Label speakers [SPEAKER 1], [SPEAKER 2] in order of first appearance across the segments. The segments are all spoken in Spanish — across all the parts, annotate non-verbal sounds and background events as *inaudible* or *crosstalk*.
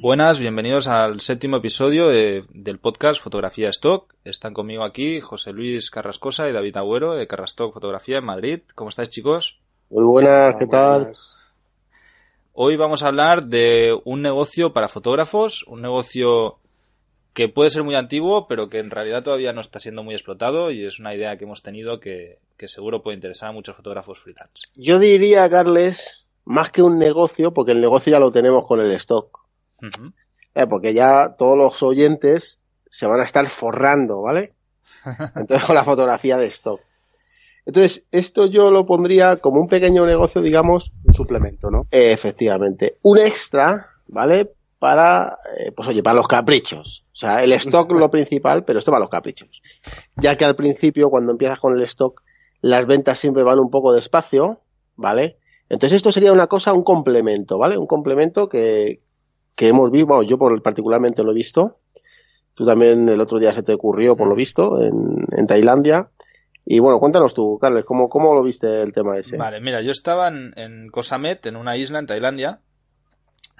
[SPEAKER 1] Buenas, bienvenidos al séptimo episodio de- del podcast Fotografía Stock. Están conmigo aquí José Luis Carrascosa y David Agüero de Carrastock Fotografía en Madrid. ¿Cómo estáis chicos?
[SPEAKER 2] Muy buenas, ¿qué tal?
[SPEAKER 1] Hoy vamos a hablar de un negocio para fotógrafos, un negocio que puede ser muy antiguo, pero que en realidad todavía no está siendo muy explotado y es una idea que hemos tenido que, que seguro puede interesar a muchos fotógrafos freelance.
[SPEAKER 2] Yo diría, Carles, más que un negocio, porque el negocio ya lo tenemos con el stock. Eh, porque ya todos los oyentes se van a estar forrando, ¿vale? *laughs* Entonces con la fotografía de stock. Entonces, esto yo lo pondría como un pequeño negocio, digamos,
[SPEAKER 3] Un suplemento, ¿no?
[SPEAKER 2] eh, efectivamente, un extra, ¿vale? Para, eh, pues oye, para los caprichos. O sea, el stock lo principal, pero esto para los caprichos. Ya que al principio, cuando empiezas con el stock, las ventas siempre van un poco despacio, ¿vale? Entonces esto sería una cosa, un complemento, ¿vale? Un complemento que, que hemos visto, bueno, yo por, particularmente lo he visto. Tú también el otro día se te ocurrió, por lo visto, en, en Tailandia. Y bueno, cuéntanos tú, Carles, ¿cómo, cómo lo viste el tema ese?
[SPEAKER 1] Vale, mira, yo estaba en, en Koh Samet, en una isla en Tailandia,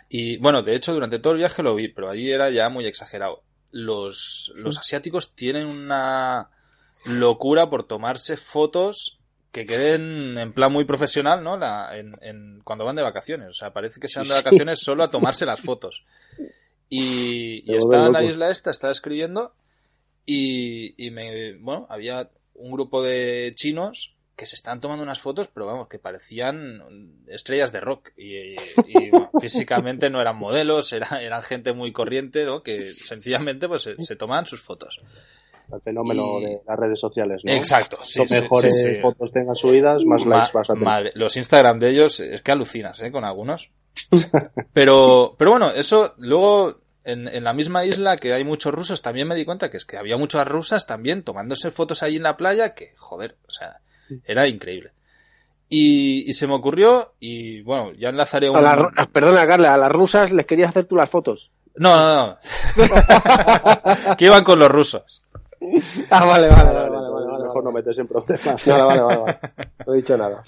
[SPEAKER 1] y bueno, de hecho durante todo el viaje lo vi, pero allí era ya muy exagerado. Los, los asiáticos tienen una locura por tomarse fotos que queden en plan muy profesional, ¿no? La, en, en- cuando van de vacaciones. O sea, parece que se van de vacaciones solo a tomarse las fotos. Y, estaba en la isla esta, estaba escribiendo y, y me, bueno, había un grupo de chinos que se estaban tomando unas fotos, pero vamos, que parecían estrellas de rock. Y, y, bueno, *laughs* físicamente no eran modelos, era, eran gente muy corriente, ¿no? Que sencillamente pues se, se tomaban sus fotos.
[SPEAKER 3] El fenómeno
[SPEAKER 1] Y-
[SPEAKER 3] de las redes sociales, ¿no?
[SPEAKER 1] Exacto, sí,
[SPEAKER 3] mejores
[SPEAKER 1] sí, sí.
[SPEAKER 3] fotos tengan subidas, más
[SPEAKER 1] Ma-
[SPEAKER 3] likes vas a tener.
[SPEAKER 1] madre, los Instagram de ellos es que alucinas, ¿eh? Con algunos. Pero, pero bueno, eso luego en, en la misma isla que hay muchos rusos también me di cuenta que es que había muchas rusas también tomándose fotos ahí en la playa que, joder, o sea, era increíble. Y, y se me ocurrió y bueno, ya enlazaré un...
[SPEAKER 2] A la perdona, Carla, a las rusas les querías hacer tú las fotos.
[SPEAKER 1] No, no, no. *laughs* *laughs* que iban con los rusos.
[SPEAKER 2] Ah, vale, vale,
[SPEAKER 3] Vale,
[SPEAKER 2] vale, vale,
[SPEAKER 3] mejor no metes en problemas. *laughs*
[SPEAKER 2] Vale, vale, vale, vale. No he dicho nada.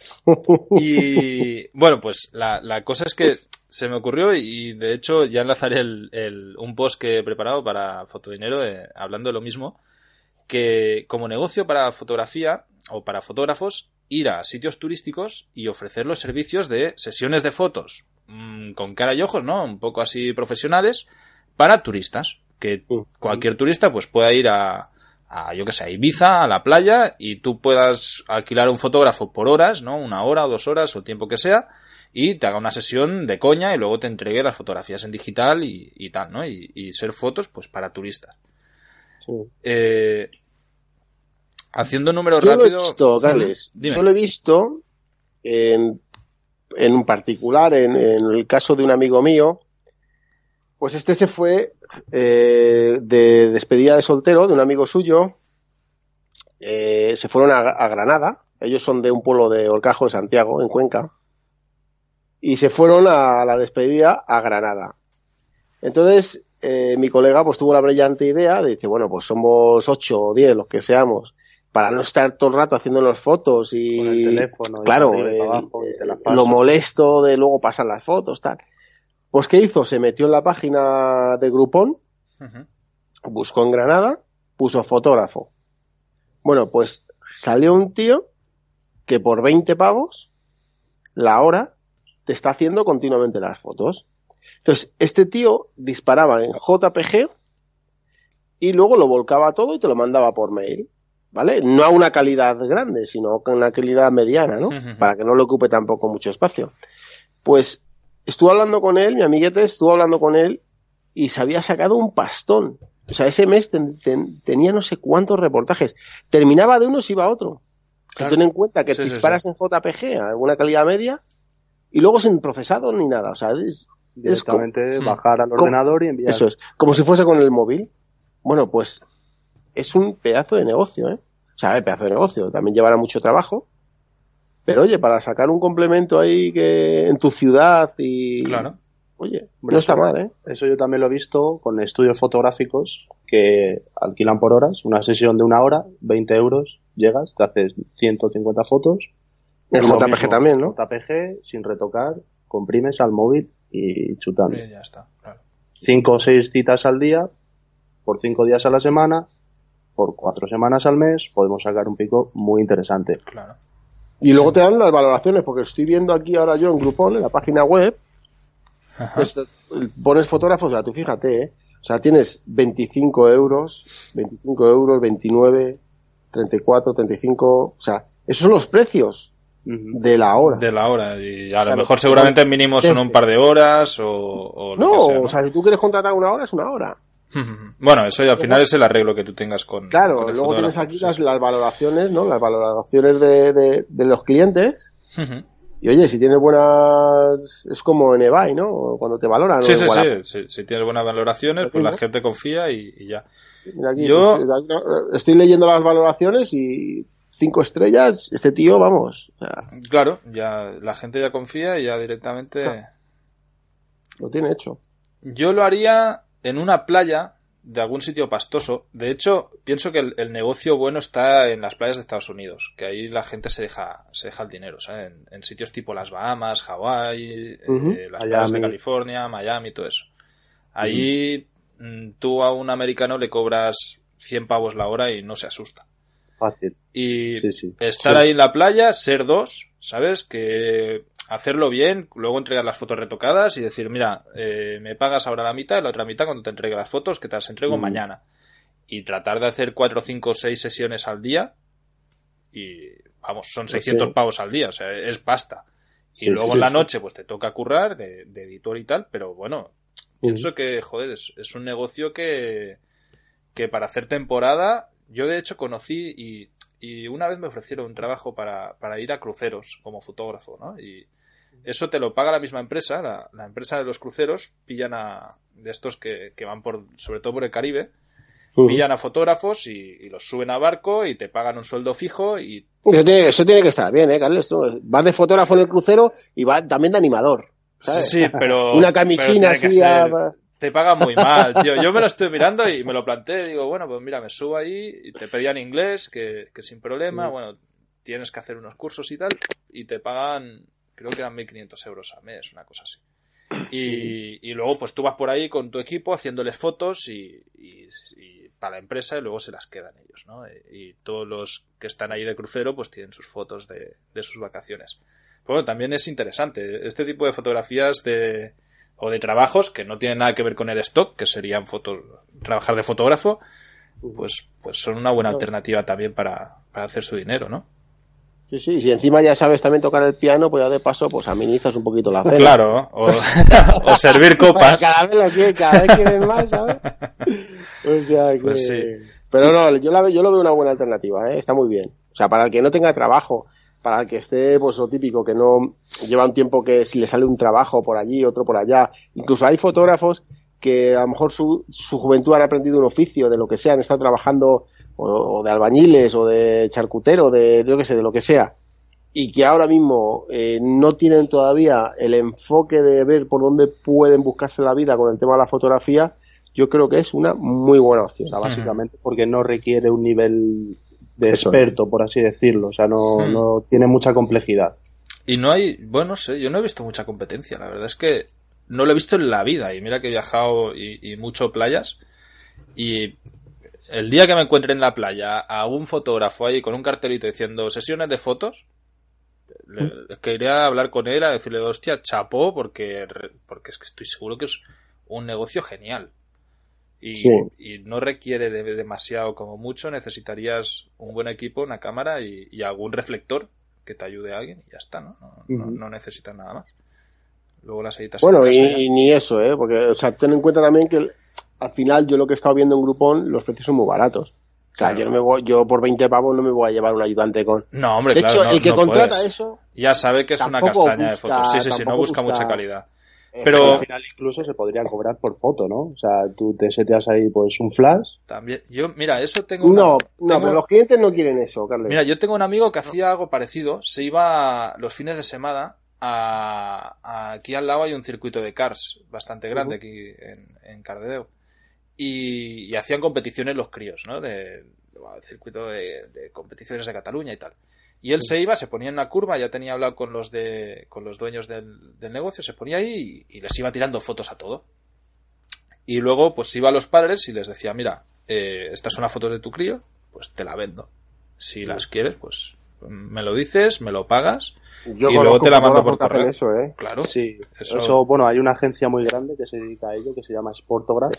[SPEAKER 1] Y bueno, pues la, la cosa es que se me ocurrió y de hecho ya enlazaré el, el- un post que he preparado para Fotodinero eh, hablando de lo mismo, que como negocio para fotografía o para fotógrafos, ir a sitios turísticos y ofrecer los servicios de sesiones de fotos mm, con cara y ojos, ¿no? Un poco así profesionales para turistas. Que cualquier turista pues pueda ir a, a yo que sé, a Ibiza, a la playa, y tú puedas alquilar un fotógrafo por horas, ¿no? Una hora o dos horas o el tiempo que sea, y te haga una sesión de coña y luego te entregue las fotografías en digital y, y tal, ¿no? Y, y ser fotos pues para turistas.
[SPEAKER 2] Sí.
[SPEAKER 1] Eh, haciendo números
[SPEAKER 2] Yo lo he visto, Carles.
[SPEAKER 1] Dime.
[SPEAKER 2] Yo lo he visto en, en un particular, en, en el caso de un amigo mío. Pues este se fue eh, de despedida de soltero de un amigo suyo. Eh, se fueron a, a Granada. Ellos son de un pueblo de Orcajo de Santiago, en Cuenca. Y se fueron a la despedida a Granada. Entonces, eh, mi colega pues tuvo la brillante idea de decir, bueno, pues somos ocho o diez los que seamos, para no estar todo el rato haciéndonos fotos y
[SPEAKER 3] Con el teléfono. y
[SPEAKER 2] claro,
[SPEAKER 3] y para abajo, y te las
[SPEAKER 2] lo molesto de luego pasar las fotos, tal. Pues ¿qué hizo? Se metió en la página de Groupon, buscó en Granada, puso fotógrafo. Bueno, pues salió un tío que por 20 pavos la hora te está haciendo continuamente las fotos. Entonces, este tío disparaba en JPG y luego lo volcaba todo y te lo mandaba por mail. ¿Vale? No a una calidad grande, sino con una calidad mediana, ¿no? Para que no le ocupe tampoco mucho espacio. Pues estuve hablando con él, mi amiguete estuvo hablando con él y se había sacado un pastón. O sea, ese mes ten- ten- tenía no sé cuántos reportajes. Terminaba de uno y se iba a otro.
[SPEAKER 1] Claro.
[SPEAKER 2] ten en cuenta que
[SPEAKER 1] Sí,
[SPEAKER 2] te
[SPEAKER 1] sí,
[SPEAKER 2] disparas en JPG a alguna calidad media y luego sin procesado ni nada. O sea, es,
[SPEAKER 1] Hmm.
[SPEAKER 3] bajar al
[SPEAKER 2] ¿Cómo?
[SPEAKER 3] ordenador y enviar.
[SPEAKER 2] eso es, como si fuese con el móvil. Bueno, pues es un pedazo de negocio, ¿eh? O sea, es pedazo de negocio. También llevará mucho trabajo. Pero oye, para sacar un complemento ahí que en tu ciudad y...
[SPEAKER 1] Claro.
[SPEAKER 2] Oye,
[SPEAKER 3] Hombre,
[SPEAKER 2] no está
[SPEAKER 3] eso-
[SPEAKER 2] mal, ¿eh?
[SPEAKER 3] Eso yo también lo he visto con estudios fotográficos que alquilan por horas, una sesión de una hora, 20 euros, llegas, te haces 150 fotos.
[SPEAKER 2] En JPG
[SPEAKER 3] mismo,
[SPEAKER 2] también, ¿no?
[SPEAKER 3] JPG, sin retocar, comprimes al móvil y chutando.
[SPEAKER 1] Y ya está. Claro.
[SPEAKER 3] Cinco o seis citas al día, por cinco días a la semana, por cuatro semanas al mes, podemos sacar un pico muy interesante.
[SPEAKER 1] claro.
[SPEAKER 2] Y luego te dan las valoraciones, porque estoy viendo aquí ahora yo en Groupon, en la página web, pues, pones fotógrafos, o sea, tú fíjate, ¿eh? O sea, tienes 25 euros, 25 euros, 29, 34, 35, o sea, esos son los precios de la hora.
[SPEAKER 1] De la hora. Y a lo
[SPEAKER 2] Claro.
[SPEAKER 1] mejor seguramente mínimo son un par de horas o, o lo
[SPEAKER 2] no,
[SPEAKER 1] que sea, ¿no?
[SPEAKER 2] o sea, si tú quieres contratar una hora, es una hora. *laughs*
[SPEAKER 1] Bueno, eso ya al final es el arreglo que tú tengas con.
[SPEAKER 2] Claro,
[SPEAKER 1] con el
[SPEAKER 2] luego tienes aquí las, las valoraciones, ¿no? Las valoraciones de, de, de los clientes. *laughs* Y oye, si tienes buenas... Es como en eBay, ¿no? Cuando te valoran.
[SPEAKER 1] Sí, sí, sí, sí. Si tienes buenas valoraciones, pues la gente confía y, y ya.
[SPEAKER 2] Mira aquí,
[SPEAKER 1] Yo-
[SPEAKER 2] pues, estoy leyendo las valoraciones y cinco estrellas, este tío, vamos, o sea,
[SPEAKER 1] Claro, ya la gente ya confía y ya directamente.
[SPEAKER 2] Claro. lo tiene hecho.
[SPEAKER 1] Yo lo haría en una playa de algún sitio pastoso. De hecho, pienso que el, el negocio bueno está en las playas de Estados Unidos, que ahí la gente se deja, se deja el dinero, ¿sabes? En, en sitios tipo las Bahamas, Hawái,
[SPEAKER 2] Ujú.
[SPEAKER 1] eh, las playas de. California, Miami, todo eso. Ahí mm, tú a un americano le cobras 100 pavos la hora y no se asusta.
[SPEAKER 3] Fácil.
[SPEAKER 1] Y
[SPEAKER 3] Sí, sí.
[SPEAKER 1] estar
[SPEAKER 3] Sí.
[SPEAKER 1] ahí en la playa, ser dos, ¿sabes? Que hacerlo bien, luego entregar las fotos retocadas y decir, mira, eh, me pagas ahora la mitad y la otra mitad cuando te entregue las fotos, que te las entrego
[SPEAKER 3] Mm.
[SPEAKER 1] mañana. Y tratar de hacer cuatro, cinco, seis sesiones al día y, vamos, son 600
[SPEAKER 2] sí.
[SPEAKER 1] pavos al día, o sea, es pasta. Y
[SPEAKER 3] Sí,
[SPEAKER 1] luego
[SPEAKER 3] sí,
[SPEAKER 1] en la noche, pues te toca currar de, de editor y tal, pero bueno, pienso que, joder, es, es un negocio que, que para hacer temporada, yo de hecho conocí y, y una vez me ofrecieron un trabajo para, para ir a cruceros como fotógrafo, ¿no? Y eso te lo paga la misma empresa, la, la empresa de los cruceros, pillan a, de estos que, que van por, sobre todo por el Caribe, pillan a fotógrafos y, y los suben a barco y te pagan un sueldo fijo y
[SPEAKER 2] Eso tiene, eso tiene que estar bien, ¿eh, Carles? Tú vas de fotógrafo en el crucero y vas también de animador. ¿sabes?
[SPEAKER 1] Sí, pero.
[SPEAKER 2] Una
[SPEAKER 1] pero
[SPEAKER 2] camisina
[SPEAKER 1] que
[SPEAKER 2] así. a-
[SPEAKER 1] ser- Te pagan muy mal, tío. Yo me lo *laughs* estoy mirando y me lo planteé. Digo, bueno, pues mira, me subo ahí y te pedían inglés, que, que sin problema. Bueno, tienes que hacer unos cursos y tal. Y te pagan, creo que eran 1.500 euros al mes, una cosa así. *clears throat* Y, y luego, pues tú vas por ahí con tu equipo haciéndoles fotos y, y- y para la empresa y luego se las quedan ellos, ¿no? Y, y todos los que están ahí de crucero, pues tienen sus fotos de, de sus vacaciones. Bueno, también es interesante. Este tipo de fotografías de, o de trabajos que no tienen nada que ver con el stock, que serían fotos, trabajar de fotógrafo, pues, pues son una buena alternativa también para, para hacer su dinero, ¿no?
[SPEAKER 2] Sí, sí, y si encima ya sabes también tocar el piano, pues ya de paso, pues amenizas un poquito la cena.
[SPEAKER 1] Claro, o, o servir *laughs* copas.
[SPEAKER 2] Cada vez lo quieren, cada vez quieren más, ¿sabes? O sea que...
[SPEAKER 1] Pues sí.
[SPEAKER 2] Pero no, yo, la, ve- yo lo veo una buena alternativa, ¿eh? Está muy bien. O sea, para el que no tenga trabajo, para el que esté, pues lo típico, que no lleva un tiempo que si le sale un trabajo por allí, otro por allá. Incluso hay fotógrafos que a lo mejor su, su juventud han aprendido un oficio de lo que sea, han estado trabajando o, o de albañiles o de charcutero, de yo qué sé, de lo que sea. Y que ahora mismo eh, no tienen todavía el enfoque de ver por dónde pueden buscarse la vida con el tema de la fotografía, yo creo que es una muy buena opción.
[SPEAKER 3] O sea, básicamente porque no requiere un nivel de
[SPEAKER 2] Eso es.
[SPEAKER 3] experto, por así decirlo. O sea, no, no tiene mucha complejidad.
[SPEAKER 1] Y no hay, bueno, no sé, yo no he visto mucha competencia, la verdad es que no lo he visto en la vida y mira que he viajado y, y mucho playas y el día que me encuentre en la playa a un fotógrafo ahí con un cartelito diciendo sesiones de fotos, le, es que iré a hablar con él a decirle, hostia, chapó, porque, porque es que estoy seguro que es un negocio genial. Y,
[SPEAKER 2] Sí.
[SPEAKER 1] y no requiere de demasiado, como mucho, necesitarías un buen equipo, una cámara y, y algún reflector que te ayude a alguien y ya está, ¿no? No, no- no necesitas nada más. Luego las editas
[SPEAKER 2] Bueno,
[SPEAKER 1] en
[SPEAKER 2] y, y ni eso, ¿eh? Porque, o sea, ten en cuenta también que el- al final yo lo que he estado viendo en Groupon, los precios son muy baratos. Claro, yo, no me voy, yo por 20 pavos no me voy a llevar un ayudante con...
[SPEAKER 1] No, hombre,
[SPEAKER 2] De
[SPEAKER 1] claro,
[SPEAKER 2] hecho,
[SPEAKER 1] no-
[SPEAKER 2] el que
[SPEAKER 1] no
[SPEAKER 2] contrata
[SPEAKER 1] puedes.
[SPEAKER 2] eso...
[SPEAKER 1] Ya sabe que es una castaña de fotos. Sí, sí, sí, no busca
[SPEAKER 3] busca-
[SPEAKER 1] mucha calidad.
[SPEAKER 2] eh,
[SPEAKER 1] Pero-
[SPEAKER 3] al final incluso se podría cobrar por foto, ¿no? O sea, tú te seteas ahí pues un flash.
[SPEAKER 1] También, yo, mira, eso tengo. una-
[SPEAKER 2] No, no,
[SPEAKER 1] tengo-
[SPEAKER 2] pero los clientes no quieren eso, Carles.
[SPEAKER 1] Mira, yo tengo un amigo que hacía algo parecido. Se iba los fines de semana a, a- aquí al lado hay un circuito de cars bastante grande aquí en, en Cardedeu. Y, y hacían competiciones los críos, ¿no? De, circuito de, de competiciones de Cataluña y tal. Y él se iba, se ponía en una curva, ya tenía hablado con los de, con los dueños del, del negocio, se ponía ahí y, y les iba tirando fotos a todo. Y luego, pues iba a los padres y les decía, mira, eh, esta es una foto de tu crío, pues te la vendo. Si las quieres, pues me lo dices, me lo pagas.
[SPEAKER 2] yo
[SPEAKER 1] y luego te la mando por correo.
[SPEAKER 2] eso, ¿eh?
[SPEAKER 1] Claro.
[SPEAKER 3] Sí,
[SPEAKER 1] Eso-
[SPEAKER 3] eso... bueno, hay una agencia muy grande que se dedica a ello, que se llama Sportograph,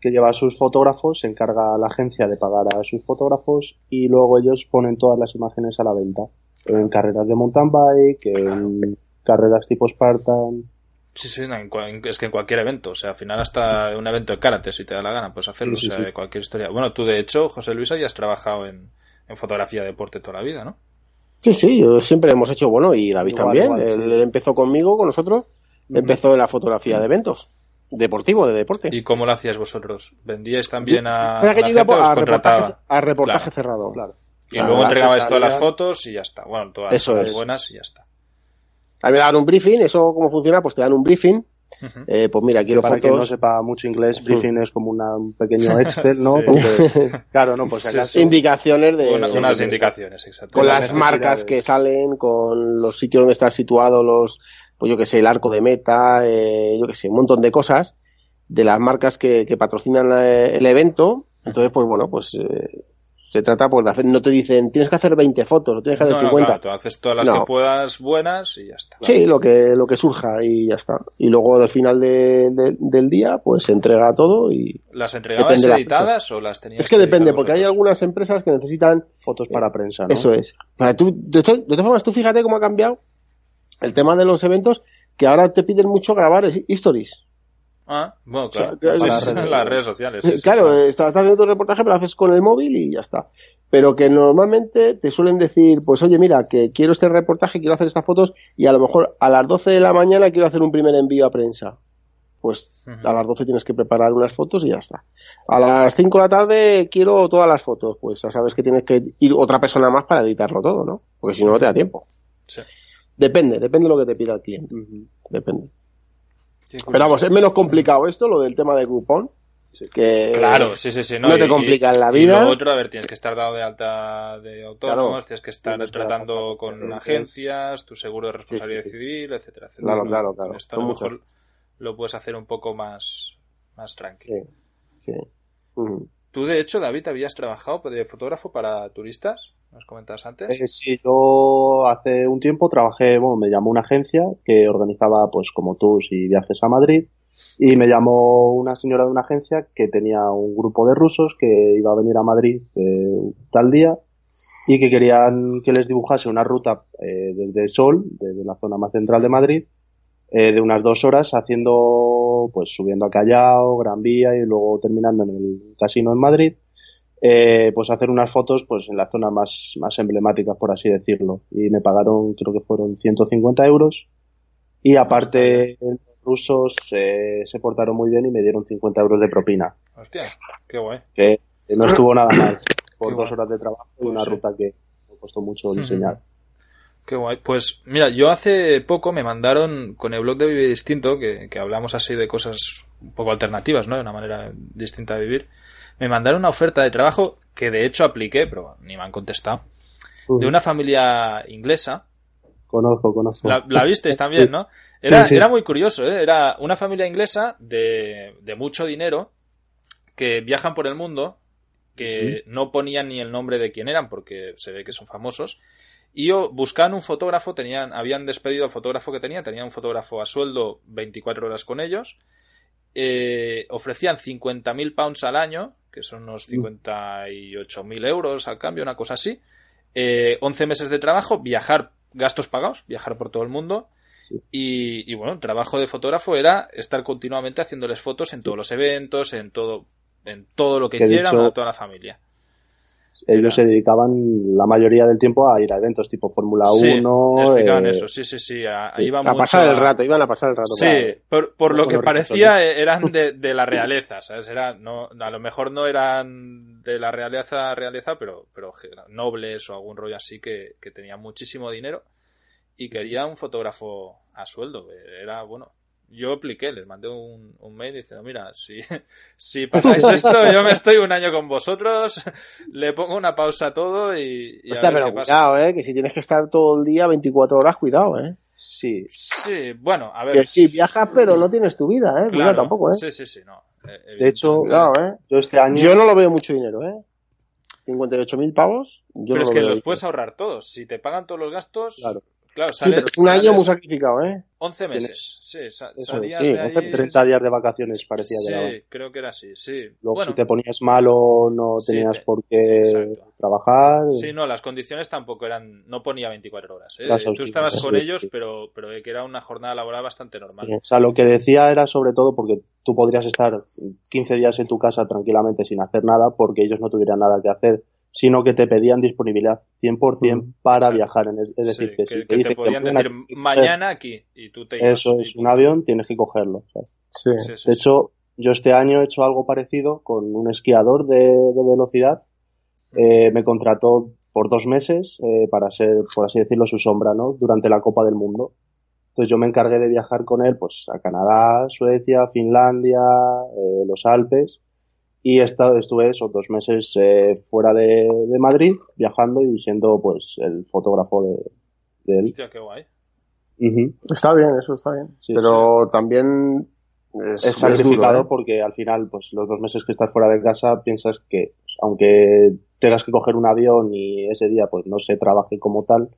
[SPEAKER 3] Que lleva a sus fotógrafos, se encarga a la agencia de pagar a sus fotógrafos y luego ellos ponen todas las imágenes a la venta. En carreras de mountain bike, en carreras tipo Spartan.
[SPEAKER 1] Sí, sí, no, en cua- es que en cualquier evento, o sea, al final hasta un evento de karate, si te da la gana, puedes hacerlo,
[SPEAKER 3] Sí, sí,
[SPEAKER 1] o sea,
[SPEAKER 3] sí.
[SPEAKER 1] de cualquier historia. Bueno, tú de hecho, José Luis, habías trabajado en, en fotografía de deporte toda la vida, ¿no?
[SPEAKER 2] Sí, sí, yo siempre hemos hecho, bueno, y David
[SPEAKER 3] Igual,
[SPEAKER 2] también.
[SPEAKER 3] igual,
[SPEAKER 2] él empezó conmigo, con nosotros, empezó en la fotografía de eventos, deportivo, de deporte.
[SPEAKER 1] ¿Y cómo lo hacíais vosotros? ¿Vendíais también a,
[SPEAKER 2] que
[SPEAKER 1] a la gente os
[SPEAKER 2] reportaje,
[SPEAKER 1] contrataba?
[SPEAKER 2] a reportaje
[SPEAKER 1] Claro.
[SPEAKER 2] cerrado.
[SPEAKER 3] Claro.
[SPEAKER 1] Y
[SPEAKER 2] Claro,
[SPEAKER 1] luego entregabais todas las fotos y ya está. Bueno, todas
[SPEAKER 2] Eso
[SPEAKER 1] las
[SPEAKER 2] es.
[SPEAKER 1] buenas y ya está.
[SPEAKER 2] A mí me dan un briefing, eso cómo funciona, pues te dan un briefing. Eh, pues mira, quiero
[SPEAKER 3] Para quien no sepa mucho inglés, briefing es como una- un pequeño Excel, ¿no?
[SPEAKER 1] Sí.
[SPEAKER 3] Porque, *laughs* claro, no, por si
[SPEAKER 1] Sí,
[SPEAKER 3] acaso.
[SPEAKER 1] sí.
[SPEAKER 2] indicaciones de,
[SPEAKER 1] Una- unas
[SPEAKER 2] de-
[SPEAKER 1] indicaciones, exacto.
[SPEAKER 2] con
[SPEAKER 3] las
[SPEAKER 2] marcas que salen, con los sitios donde están situados los, pues yo que sé, el arco de meta, eh, yo que sé, un montón de cosas de las marcas que, que patrocinan eh, el evento. Entonces, pues bueno, pues eh, se trata pues de hacer, no te dicen, tienes que hacer 20 fotos, o tienes que hacer
[SPEAKER 1] No, no,
[SPEAKER 2] 50.
[SPEAKER 1] claro, tú haces todas las
[SPEAKER 2] No.
[SPEAKER 1] que puedas buenas y ya está.
[SPEAKER 2] Sí, lo que, lo que surja y ya está. Y luego al final de- de- del día, pues se entrega todo y
[SPEAKER 1] ¿Las
[SPEAKER 2] la
[SPEAKER 1] editadas o las tenías
[SPEAKER 2] es que depende, porque hay algunas empresas que necesitan
[SPEAKER 3] Fotos para prensa, ¿no?
[SPEAKER 2] Eso es. Tú, de todas formas, tú fíjate cómo ha cambiado el tema de los eventos, que ahora te piden mucho grabar es- stories.
[SPEAKER 1] Ah, bueno,
[SPEAKER 2] O sea,
[SPEAKER 1] claro. Sí, sí,
[SPEAKER 3] redes
[SPEAKER 1] en las redes sociales. sí,
[SPEAKER 2] claro, eh, estás haciendo tu reportaje, pero lo haces con el móvil y ya está. Pero que normalmente te suelen decir, pues oye, mira, que quiero este reportaje, quiero hacer estas fotos y a lo mejor a las 12 de la mañana quiero hacer un primer envío a prensa. Pues a las 12 tienes que preparar unas fotos y ya está. A las 5 de la tarde quiero todas las fotos. Pues ya sabes que tienes que ir otra persona más para editarlo todo, ¿no? Porque si no, no te da tiempo.
[SPEAKER 1] Sí.
[SPEAKER 2] Depende, depende de lo que te pida el cliente. Depende. Pero vamos, es menos complicado esto, lo del tema de cupón. Que
[SPEAKER 1] Claro, sí, sí, sí. No,
[SPEAKER 2] no te
[SPEAKER 1] Y-
[SPEAKER 2] complican la
[SPEAKER 1] y-
[SPEAKER 2] vida.
[SPEAKER 1] Y lo otro, a ver, tienes que estar dado de alta de autónomos,
[SPEAKER 2] Claro.
[SPEAKER 1] tienes que estar
[SPEAKER 3] Tienes
[SPEAKER 1] tratando con agencias, tu seguro de responsabilidad
[SPEAKER 2] sí, sí.
[SPEAKER 1] civil, etcétera, etcétera.
[SPEAKER 2] Claro, claro, claro.
[SPEAKER 1] Esto a lo mejor lo puedes hacer un poco más, más tranquilo.
[SPEAKER 2] Sí, sí.
[SPEAKER 1] Tú, de hecho, David, habías trabajado de fotógrafo para turistas, nos antes.
[SPEAKER 3] Eh, sí, yo hace un tiempo trabajé, bueno, me llamó una agencia que organizaba, pues, como tú, y viajes a Madrid. Y me llamó una señora de una agencia que tenía un grupo de rusos que iba a venir a Madrid eh, tal día y que querían que les dibujase una ruta eh, desde Sol, desde la zona más central de Madrid, de unas dos horas haciendo, pues subiendo a Callao, Gran Vía y luego terminando en el casino en Madrid, eh, pues hacer unas fotos pues en las zonas más, más emblemáticas, por así decirlo. Y me pagaron, creo que fueron 150 euros. Y aparte, los rusos eh, se portaron muy bien y me dieron 50 euros de propina,
[SPEAKER 1] Hostia, qué guay.
[SPEAKER 3] que no estuvo nada mal. *coughs* Por
[SPEAKER 1] Qué
[SPEAKER 3] dos
[SPEAKER 1] guay.
[SPEAKER 3] horas de trabajo y
[SPEAKER 1] Pues
[SPEAKER 3] una
[SPEAKER 1] sí.
[SPEAKER 3] ruta que me costó mucho diseñar.
[SPEAKER 1] Qué guay. Pues mira, yo hace poco me mandaron con el blog de Vive Distinto, que, que hablamos así de cosas un poco alternativas, ¿no? De una manera distinta de vivir. Me mandaron una oferta de trabajo que de hecho apliqué, pero ni me han contestado. De una familia inglesa.
[SPEAKER 3] Conozco, conozco.
[SPEAKER 1] La, la visteis *laughs* también, ¿no? Era,
[SPEAKER 3] Sí, sí.
[SPEAKER 1] era muy curioso, ¿eh? Era una familia inglesa de, de mucho dinero que viajan por el mundo, que no ponían ni el nombre de quién eran porque se ve que son famosos. Y yo, buscaban un fotógrafo, tenían, habían despedido al fotógrafo que tenía, tenían un fotógrafo a sueldo 24 horas con ellos. Eh, ofrecían 50.000 pounds al año, que son unos 58.000 euros al cambio, una cosa así. Eh, 11 meses de trabajo, viajar, gastos pagados, viajar por todo el mundo. Y, y bueno, el trabajo de fotógrafo era estar continuamente haciéndoles fotos en todos los eventos, en todo, en todo lo que
[SPEAKER 3] Que
[SPEAKER 1] hicieran a toda la familia.
[SPEAKER 3] Ellos se dedicaban la mayoría del tiempo a ir a eventos tipo Fórmula
[SPEAKER 1] Sí,
[SPEAKER 3] 1.
[SPEAKER 1] explicaban
[SPEAKER 3] eh,
[SPEAKER 1] eso, sí, sí, sí. a-
[SPEAKER 3] sí.
[SPEAKER 1] iba
[SPEAKER 2] A
[SPEAKER 1] mucho
[SPEAKER 2] pasar el rato, iban a pasar el rato.
[SPEAKER 1] Sí,
[SPEAKER 2] claro.
[SPEAKER 1] por, por lo que parecía eh, eran de, de la realeza, ¿sabes? Era, no, a lo mejor no eran de la realeza, realeza, pero, pero nobles o algún rollo así que, que tenían muchísimo dinero y quería un fotógrafo a sueldo. Era, bueno, yo apliqué, les mandé un, un mail diciendo, mira, si, *laughs* si pagáis esto, yo me estoy un año con vosotros, *laughs* le pongo una pausa a todo y, y a
[SPEAKER 2] Hostia,
[SPEAKER 1] ver
[SPEAKER 2] pero
[SPEAKER 1] qué pasa.
[SPEAKER 2] cuidado, eh, que si tienes que estar todo el día 24 horas, cuidado, eh.
[SPEAKER 3] Sí,
[SPEAKER 1] Sí, bueno, a ver.
[SPEAKER 2] Que sí, viajas, pero no tienes tu vida, eh. Cuidado
[SPEAKER 1] claro,
[SPEAKER 2] tampoco, eh.
[SPEAKER 1] Sí, sí, sí, no. Eh,
[SPEAKER 3] De hecho.
[SPEAKER 2] Cuidado, eh.
[SPEAKER 3] yo este año.
[SPEAKER 2] Yo no lo veo mucho dinero, eh. 58.000 pavos. Yo
[SPEAKER 1] Pero
[SPEAKER 2] no
[SPEAKER 1] es
[SPEAKER 2] lo
[SPEAKER 1] que los puedes ahorrar todos. Si te pagan todos los gastos,
[SPEAKER 3] Claro.
[SPEAKER 1] claro,
[SPEAKER 2] Sí,
[SPEAKER 1] sales,
[SPEAKER 2] pero es un año
[SPEAKER 1] sales
[SPEAKER 2] muy sacrificado, eh.
[SPEAKER 1] 11 meses. Sí, sa-
[SPEAKER 3] Eso es,
[SPEAKER 1] salías
[SPEAKER 2] sí,
[SPEAKER 1] de ahí...
[SPEAKER 2] 11,
[SPEAKER 3] 30 días de vacaciones parecía
[SPEAKER 1] Sí, creo que era así, sí.
[SPEAKER 3] Luego,
[SPEAKER 1] bueno,
[SPEAKER 3] si te ponías malo, no tenías
[SPEAKER 1] te-
[SPEAKER 3] por qué
[SPEAKER 1] exacto.
[SPEAKER 3] trabajar.
[SPEAKER 1] sí, no, las condiciones tampoco eran... No ponía 24 horas, ¿eh? Tú estabas con ellos, pero, pero que era una jornada laboral bastante normal.
[SPEAKER 3] O sea, lo que decía era sobre todo porque tú podrías estar 15 días en tu casa tranquilamente sin hacer nada porque ellos no tuvieran nada que hacer, sino que te pedían disponibilidad 100% para viajar. En el- es decir,
[SPEAKER 1] Sí,
[SPEAKER 3] que,
[SPEAKER 1] que,
[SPEAKER 3] si
[SPEAKER 1] que
[SPEAKER 3] te
[SPEAKER 1] te
[SPEAKER 3] dicen que
[SPEAKER 1] podían
[SPEAKER 3] mañana
[SPEAKER 1] decir mañana aquí y tú te ibas.
[SPEAKER 3] Eso es, un avión tienes que cogerlo. ¿sabes?
[SPEAKER 2] Sí.
[SPEAKER 1] Sí, sí,
[SPEAKER 3] De
[SPEAKER 1] sí.
[SPEAKER 3] hecho, yo este año he hecho algo parecido con un esquiador de, de velocidad. Eh, me contrató por dos meses eh, para ser, por así decirlo, su sombra, ¿no? Durante la Copa del Mundo. Entonces yo me encargué de viajar con él, pues, a Canadá, Suecia, Finlandia, eh, los Alpes. Y he estado, estuve esos dos meses eh, fuera de, de Madrid, viajando y siendo, pues, el fotógrafo de, de él.
[SPEAKER 1] Hostia, qué guay.
[SPEAKER 2] Está bien, eso está bien.
[SPEAKER 3] Sí,
[SPEAKER 2] pero también es,
[SPEAKER 3] es sacrificado
[SPEAKER 2] duro, ¿eh?
[SPEAKER 3] porque al final, pues los dos meses que estás fuera de casa, piensas que pues, aunque tengas que coger un avión y ese día pues no se trabaje como tal,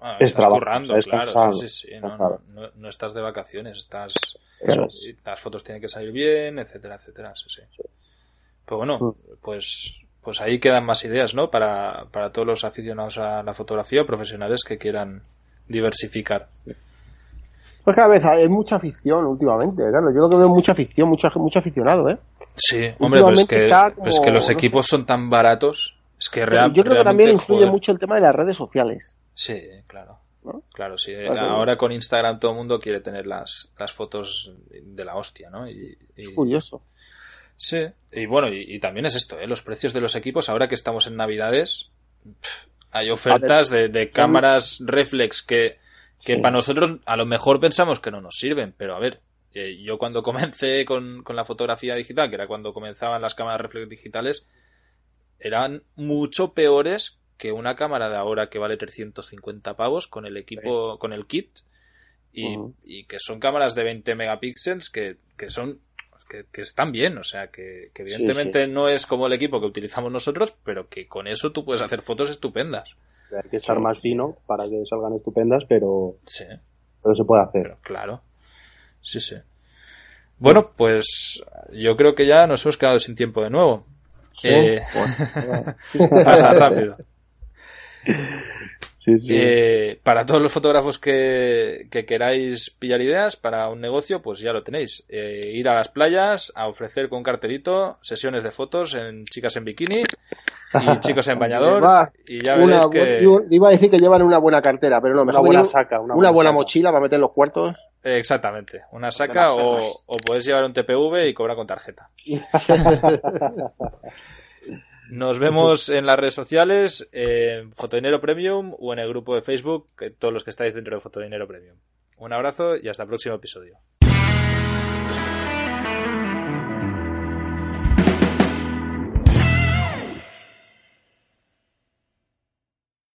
[SPEAKER 1] Ah,
[SPEAKER 3] Es
[SPEAKER 1] estás
[SPEAKER 3] trabajo,
[SPEAKER 1] currando,
[SPEAKER 3] o sea, es
[SPEAKER 1] claro.
[SPEAKER 3] cansado,
[SPEAKER 1] sí, sí, sí. No, no, no, no estás de vacaciones, estás.
[SPEAKER 2] Claro.
[SPEAKER 1] las fotos tienen que salir bien, etcétera, etcétera. Sí, sí. Pues bueno, pues, pues ahí quedan más ideas, ¿no? Para, para todos los aficionados a la fotografía o profesionales que quieran diversificar.
[SPEAKER 2] Pues cada vez hay mucha afición últimamente, claro. Yo lo que veo es mucha afición, mucha, mucho aficionado, ¿eh?
[SPEAKER 1] Sí, hombre, pues
[SPEAKER 2] Últimamente
[SPEAKER 1] que,
[SPEAKER 2] está como,
[SPEAKER 1] pues que los
[SPEAKER 2] no
[SPEAKER 1] equipos son tan baratos. Es que
[SPEAKER 2] Pero
[SPEAKER 1] real-
[SPEAKER 2] yo creo que también influye
[SPEAKER 1] joder.
[SPEAKER 2] mucho el tema de las redes sociales.
[SPEAKER 1] Sí, claro.
[SPEAKER 2] ¿No?
[SPEAKER 1] Claro, sí.
[SPEAKER 2] Claro.
[SPEAKER 1] Ahora con Instagram todo el mundo quiere tener las, las fotos de la hostia, ¿no? Y, y-
[SPEAKER 2] Es curioso.
[SPEAKER 1] Sí, y bueno, y, y también es esto, ¿eh? Los precios de los equipos, ahora que estamos en Navidades, hay ofertas de, de cámaras reflex que, que
[SPEAKER 2] Sí.
[SPEAKER 1] para nosotros a lo mejor pensamos que no nos sirven, pero a ver, eh, yo cuando *laughs* comencé con, con la fotografía digital, que era cuando comenzaban las cámaras reflex digitales, eran mucho peores que una cámara de ahora que vale 350 pavos con el equipo, con el kit, y, y que son cámaras de 20 megapíxeles que, que son que, que están bien, o sea, que, que evidentemente no es como el equipo que utilizamos nosotros, pero que con eso tú puedes hacer fotos estupendas.
[SPEAKER 3] hay que estar más fino para que salgan estupendas, pero,
[SPEAKER 1] Sí,
[SPEAKER 3] pero se puede hacer.
[SPEAKER 1] pero claro. Sí, sí. Bueno, pues yo creo que ya nos hemos quedado sin tiempo de nuevo. Eh, *laughs* pasa rápido. *laughs*
[SPEAKER 3] Sí, sí.
[SPEAKER 1] Eh, para todos los fotógrafos que, que queráis pillar ideas para un negocio, pues ya lo tenéis. Eh, ir a las playas a ofrecer con un cartelito sesiones de fotos en chicas en bikini y *laughs* chicos en bañador. Y ya
[SPEAKER 2] Una
[SPEAKER 1] que...
[SPEAKER 2] Iba a decir que llevan una buena cartera, pero no,
[SPEAKER 3] una
[SPEAKER 2] mejor
[SPEAKER 3] buena
[SPEAKER 2] llevan
[SPEAKER 3] saca, una,
[SPEAKER 2] una buena
[SPEAKER 3] saca.
[SPEAKER 2] mochila para meter los cuartos.
[SPEAKER 1] Eh, Exactamente. Una saca o, o puedes llevar un TPV y cobrar con tarjeta. *laughs* *laughs* Nos vemos en las redes sociales, en Fotodinero Premium o en el grupo de Facebook, todos los que estáis dentro de Fotodinero Premium. Un abrazo y hasta el próximo episodio.